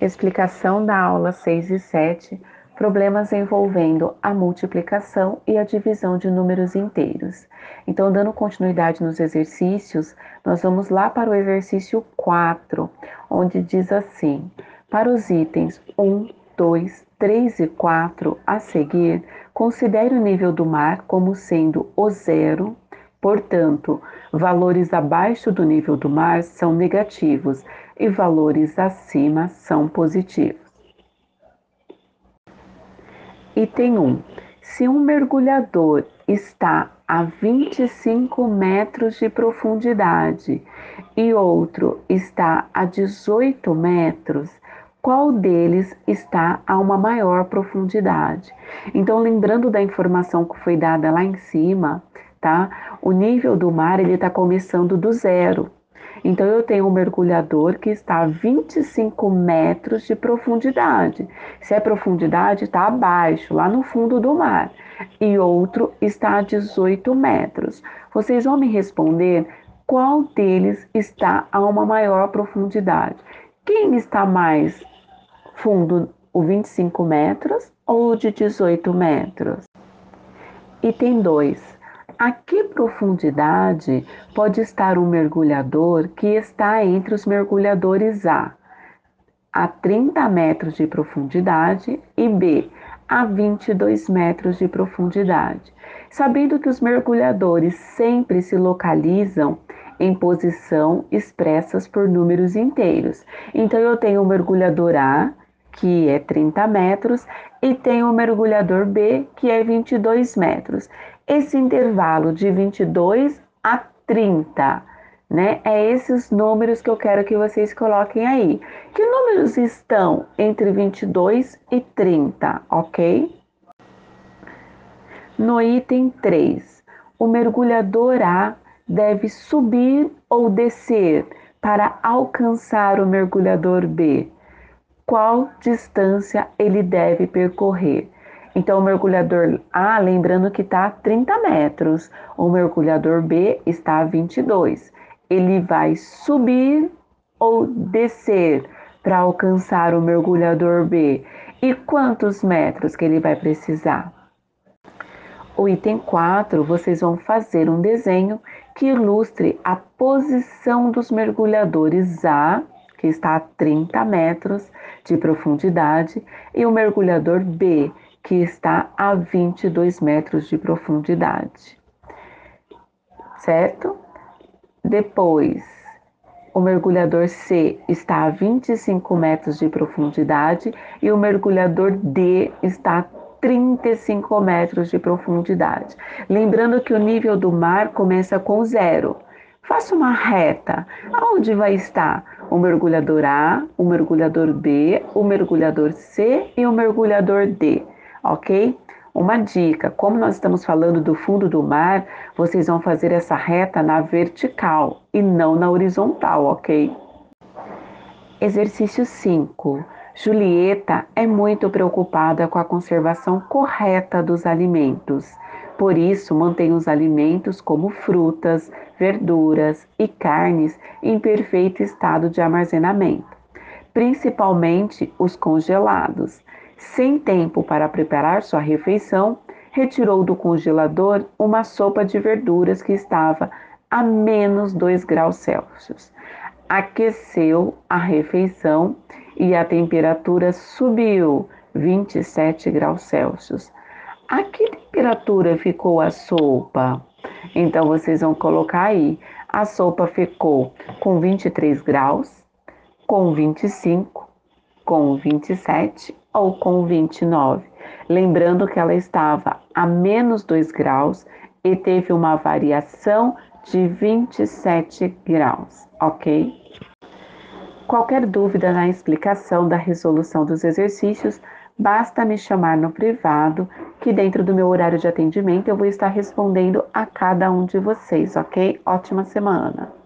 Explicação da aula 6 e 7, problemas envolvendo a multiplicação e a divisão de números inteiros. Então, dando continuidade nos exercícios, nós vamos lá para o exercício 4, onde diz assim: para os itens 1, 2, 3 e 4 a seguir, considere o nível do mar como sendo o zero, portanto, valores abaixo do nível do mar são negativos e valores acima são positivos. Item 1. Se um mergulhador está a 25 metros de profundidade e outro está a 18 metros, qual deles está a uma maior profundidade? Então, lembrando da informação que foi dada lá em cima, tá? O nível do mar ele está começando do zero. Então, eu tenho um mergulhador que está a 25 metros de profundidade. Se é profundidade, está abaixo, lá no fundo do mar. E outro está a 18 metros. Vocês vão me responder qual deles está a uma maior profundidade. Quem está mais fundo, o 25 metros ou o de 18 metros? Item 2. A que profundidade pode estar um mergulhador que está entre os mergulhadores A, a 30 metros de profundidade, e B, a 22 metros de profundidade? Sabendo que os mergulhadores sempre se localizam em posição expressas por números inteiros. Então, eu tenho o mergulhador A, que é 30 metros, e tenho o mergulhador B, que é 22 metros esse intervalo de 22 a 30, né? É esses números que eu quero que vocês coloquem aí. Que números estão entre 22 e 30, ok? No item 3, o mergulhador A deve subir ou descer para alcançar o mergulhador B. Qual distância ele deve percorrer? Então, o mergulhador A, lembrando que está a 30 metros, o mergulhador B está a 22. Ele vai subir ou descer para alcançar o mergulhador B. E quantos metros que ele vai precisar? O item 4, vocês vão fazer um desenho que ilustre a posição dos mergulhadores A, que está a 30 metros de profundidade, e o mergulhador B, que está a 22 metros de profundidade, certo? Depois, o mergulhador C está a 25 metros de profundidade e o mergulhador D está a 35 metros de profundidade. Lembrando que o nível do mar começa com zero. Faça uma reta. Aonde vai estar o mergulhador A, o mergulhador B, o mergulhador C e o mergulhador D? Ok? Uma dica: como nós estamos falando do fundo do mar, vocês vão fazer essa reta na vertical e não na horizontal, ok? Exercício 5. Julieta é muito preocupada com a conservação correta dos alimentos. Por isso, mantém os alimentos como frutas, verduras e carnes em perfeito estado de armazenamento, principalmente os congelados. Sem tempo para preparar sua refeição, retirou do congelador uma sopa de verduras que estava a menos 2 graus Celsius. Aqueceu a refeição e a temperatura subiu 27 graus Celsius. A que temperatura ficou a sopa? Então vocês vão colocar aí. A sopa ficou com 23 graus, com 25, com 27 ou com 29. Lembrando que ela estava a menos 2 graus e teve uma variação de 27 graus, ok? Qualquer dúvida na explicação da resolução dos exercícios, basta me chamar no privado, que dentro do meu horário de atendimento eu vou estar respondendo a cada um de vocês, ok? Ótima semana!